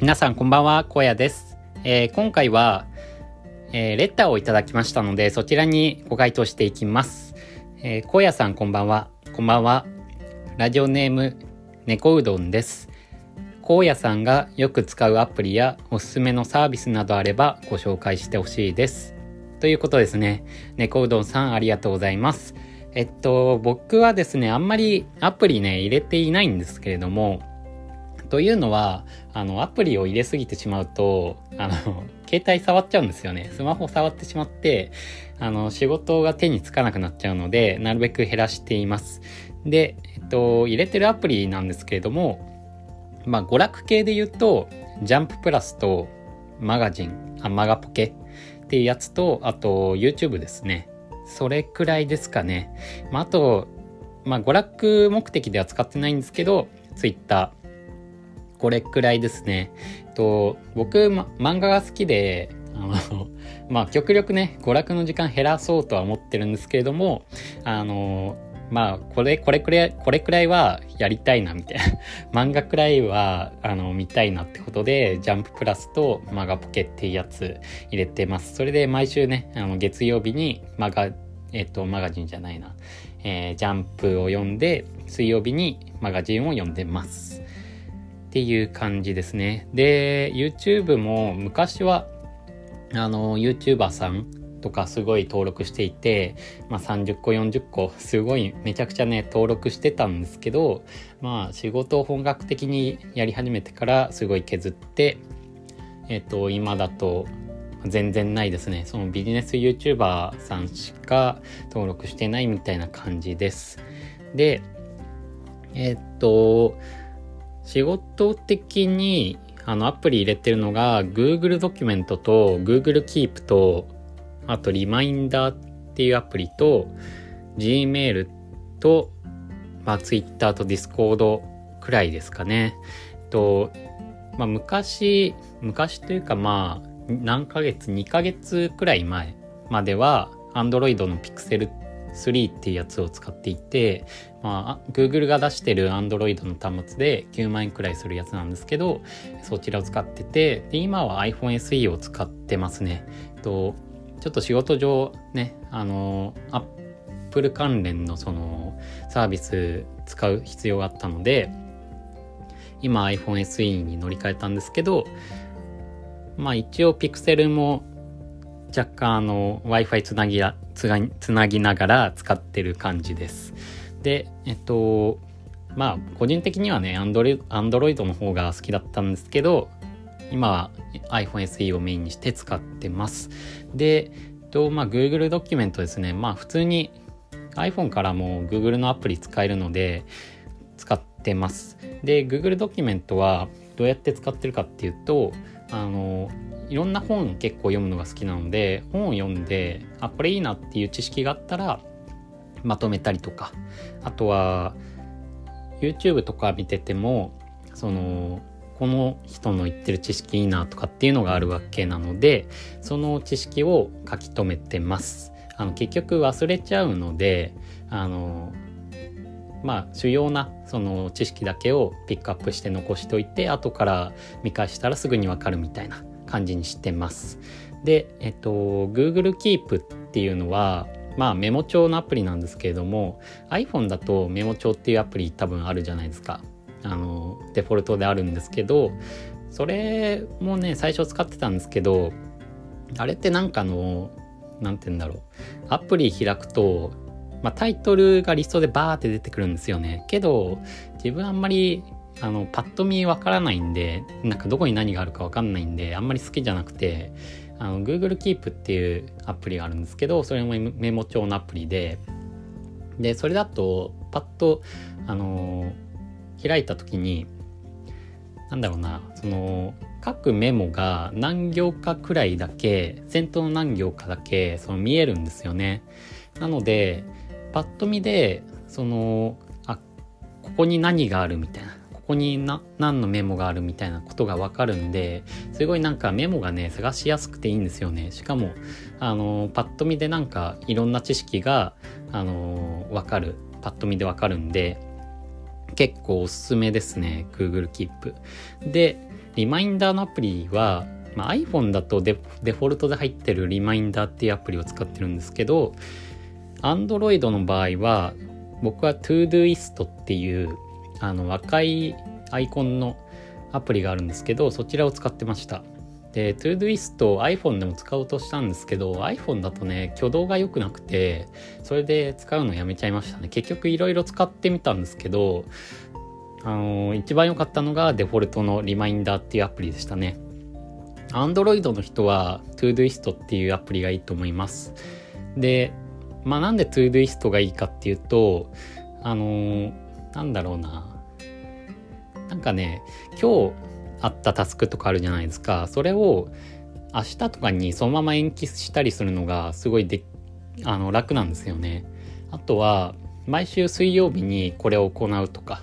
皆さんこんばんは、荒野です。えー、今回は、えー、レターをいただきましたので、そちらにご回答していきます。えー、荒野さんこんばんは。こんばんは。ラジオネーム、猫うどんです。荒野さんがよく使うアプリやおすすめのサービスなどあればご紹介してほしいです。ということですね。猫うどんさんありがとうございます。えっと、僕はですね、あんまりアプリね、入れていないんですけれども、というのは、あの、アプリを入れすぎてしまうと、あの、携帯触っちゃうんですよね。スマホ触ってしまって、あの、仕事が手につかなくなっちゃうので、なるべく減らしています。で、えっと、入れてるアプリなんですけれども、まあ、娯楽系で言うと、ジャンププラスと、マガジン、あ、マガポケっていうやつと、あと、YouTube ですね。それくらいですかね。まあ、あと、まあ、娯楽目的では使ってないんですけど、Twitter、これくらいですね。と僕、ま、漫画が好きで、あの、まあ、極力ね、娯楽の時間減らそうとは思ってるんですけれども、あの、まあ、これ、これくらい、これくらいはやりたいな、みたいな。漫画くらいは、あの、見たいなってことで、ジャンププラスとマガポケっていうやつ入れてます。それで毎週ね、あの、月曜日にマガ、えっと、マガジンじゃないな。えー、ジャンプを読んで、水曜日にマガジンを読んでます。っていう感じですね。で、YouTube も昔は、あの、YouTuber さんとかすごい登録していて、まあ30個40個すごいめちゃくちゃね登録してたんですけど、まあ仕事を本格的にやり始めてからすごい削って、えっ、と今だと全然ないですね。そのビジネス YouTuber さんしか登録してないみたいな感じです。で、えっ、と、仕事的にあのアプリ入れてるのが Google ドキュメントと Google Keep とあとリマインダーっていうアプリと Gmail と、まあ、Twitter と Discord くらいですかね。と、まあ、昔、昔というかまあ何ヶ月、2ヶ月くらい前までは Android の Pixel 3っていうやつを使っていて、まあ、Google が出してる Android の端末で9万円くらいするやつなんですけど、そちらを使ってて、で、今は iPhone SE を使ってますね。と、ちょっと仕事上ね、あの、Apple 関連のそのサービス使う必要があったので、今 iPhone SE に乗り換えたんですけど、まあ一応 Pixel も若干あの Wi-Fi つなぎつなぎながら使ってる感じです。で、えっと、まあ個人的にはね、Android, Android の方が好きだったんですけど、今は iPhone SE をメインにして使ってます。で、えっと、まあ Google ドキュメントですね。まあ普通に iPhone からも Google のアプリ使えるので使ってます。で、Google ドキュメントはどうやって使ってるかっていうと、あの、いろんな本結構読むのが好きなので本を読んであこれいいなっていう知識があったらまとめたりとかあとは YouTube とか見ててもそのこの人の言ってる知識いいなとかっていうのがあるわけなのでその知識を書き留めてます。あの結局忘れちゃうのであのまあ主要なその知識だけをピックアップして残しといて後から見返したらすぐにわかるみたいな感じにしてます。で、えっと、Google Keep っていうのは、まあメモ帳のアプリなんですけれども iPhone だとメモ帳っていうアプリ多分あるじゃないですか。あの、デフォルトであるんですけど、それもね、最初使ってたんですけど、あれってなんかの、なんて言うんだろう。アプリ開くと、まあ、タイトルがリストでバーって出てくるんですよね。けど、自分あんまりあの、パッと見わからないんで、なんかどこに何があるかわかんないんで、あんまり好きじゃなくて、あの、Google Keep っていうアプリがあるんですけど、それもメモ帳のアプリで、で、それだと、パッと、あの開いた時に、なんだろうな、その、各メモが何行かくらいだけ、先頭の何行かだけ、その見えるんですよね。なので、パッと見で、その、あ、ここに何があるみたいな。こにな何のメモがあるみたいなことがわかるんですごいなんかメモがね探しやすくていいんですよね。しかもあのパッと見でなんかいろんな知識があのわかる。パッと見でわかるんで結構おすすめですね。Google Keep でリマインダーのアプリは、まあ、iPhone だとデフォルトで入ってるリマインダーっていうアプリを使ってるんですけど Android の場合は僕は Todoist っていうあの赤いアイコンのアプリがあるんですけどそちらを使ってました。で Todoist iPhone でも使おうとしたんですけど iPhone だとね挙動が良くなくてそれで使うのやめちゃいましたね。結局いろいろ使ってみたんですけどあの一番良かったのがデフォルトのリマインダーっていうアプリでしたね。Android の人は Todoist っていうアプリがいいと思います。でまあなんで Todoist がいいかっていうとあのなんだろうな。なんかね今日あったタスクとかあるじゃないですか。それを明日とかにそのまま延期したりするのがすごいであの楽なんですよね。あとは毎週水曜日にこれを行うとか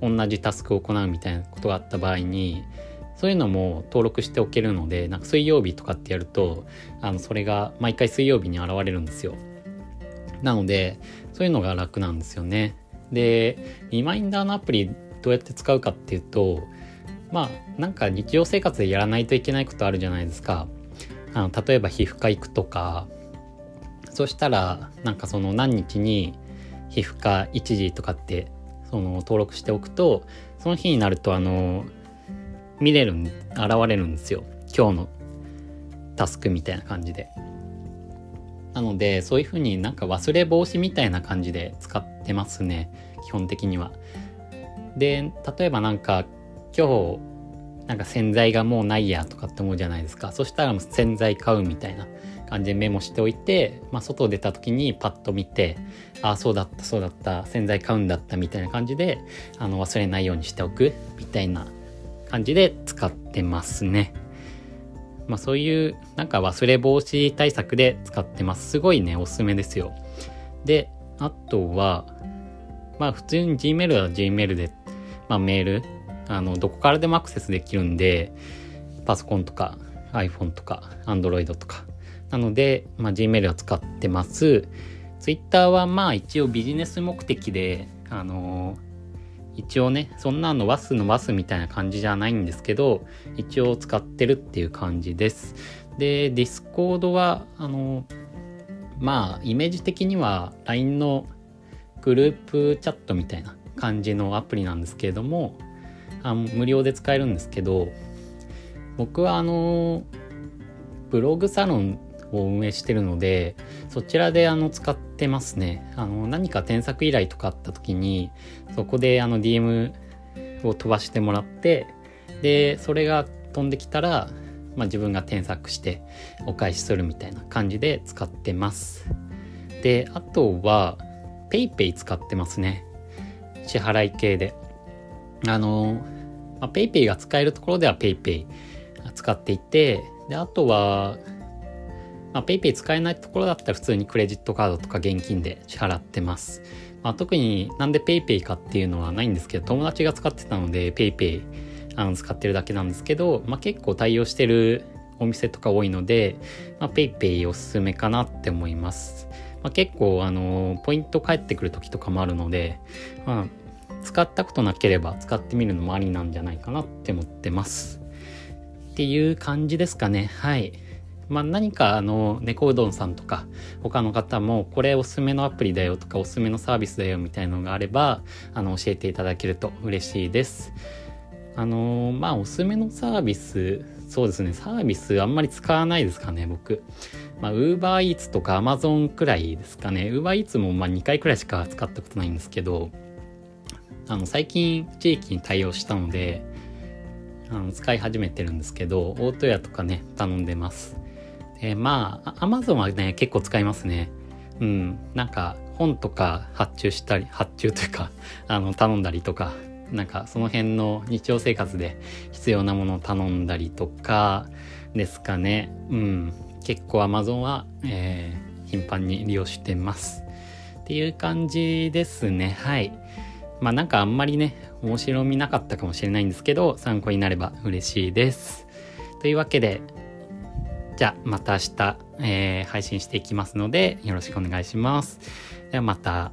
同じタスクを行うみたいなことがあった場合にそういうのも登録しておけるのでなんか水曜日とかってやるとあのそれが毎回水曜日に現れるんですよ。なのでそういうのが楽なんですよね。でリマインダーのアプリどうやって使うかっていうとまあなんか日常生活でやらないといけないことあるじゃないですか。あの例えば皮膚科行くとかそしたらなんかその何日に皮膚科1時とかってその登録しておくとその日になるとあの見れる現れるんですよ。今日のタスクみたいな感じで。なのでそういうふうになんか忘れ防止みたいな感じで使ってますね。基本的には。で例えばなんか今日なんか洗剤がもうないやとかって思うじゃないですかそしたら洗剤買うみたいな感じでメモしておいて、まあ、外出た時にパッと見てああそうだったそうだった洗剤買うんだったみたいな感じであの忘れないようにしておくみたいな感じで使ってますね。まあそういうなんか忘れ防止対策で使ってます。すごいね、おすすめですよ。で、あとは、まあ普通に Gmail は Gmail で、まあメール、あの、どこからでもアクセスできるんで、パソコンとか iPhone とか Android とかなので、まあ、Gmail を使ってます。Twitter はまあ一応ビジネス目的で、あの、一応ね、そんなの WAS の WAS みたいな感じじゃないんですけど、一応使ってるっていう感じです。で、Discord は、あの、まあ、イメージ的には LINE のグループチャットみたいな感じのアプリなんですけれども、あ無料で使えるんですけど、僕はあのブログサロンを運営してるのでそちらであの使ってますね。あの何か添削依頼とかあった時にそこであの DM を飛ばしてもらってでそれが飛んできたら、まあ、自分が添削してお返しするみたいな感じで使ってます。であとは PayPay 使ってますね。支払い系であの、まあ、PayPay が使えるところでは PayPay 使っていてであとはまあ、PayPay 使えないところだったら普通にクレジットカードとか現金で支払ってます。まあ、特になんで PayPay かっていうのはないんですけど、友達が使ってたので PayPay あの使ってるだけなんですけど、まあ、結構対応してるお店とか多いので、まあ、PayPay おすすめかなって思います。まあ、結構あのポイント返ってくる時とかもあるので、まあ、使ったことなければ使ってみるのもありなんじゃないかなって思ってます。っていう感じですかね。はい。まあ、何かあの猫うどんさんとか他の方もこれおすすめのアプリだよとかおすすめのサービスだよみたいのがあればあの教えていただけると嬉しいです。あのまあおすすめのサービスそうですねサービスあんまり使わないですかね僕。まあ UberEats とか Amazon くらいですかね UberEats もまあ2回くらいしか使ったことないんですけどあの最近地域に対応したのであの使い始めてるんですけど大戸屋とかね頼んでます。えー、まあ、アマゾンはね、結構使いますね。うん。なんか、本とか発注したり、発注というか、あの、頼んだりとか、なんかその辺の日常生活で必要なものを頼んだりとかですかね。うん。結構 Amazon は、えー、頻繁に利用してます。っていう感じですね。はい。まあなんかあんまりね、面白みなかったかもしれないんですけど、参考になれば嬉しいです。というわけで、じゃあまた明日、えー、配信していきますのでよろしくお願いします。ではまた。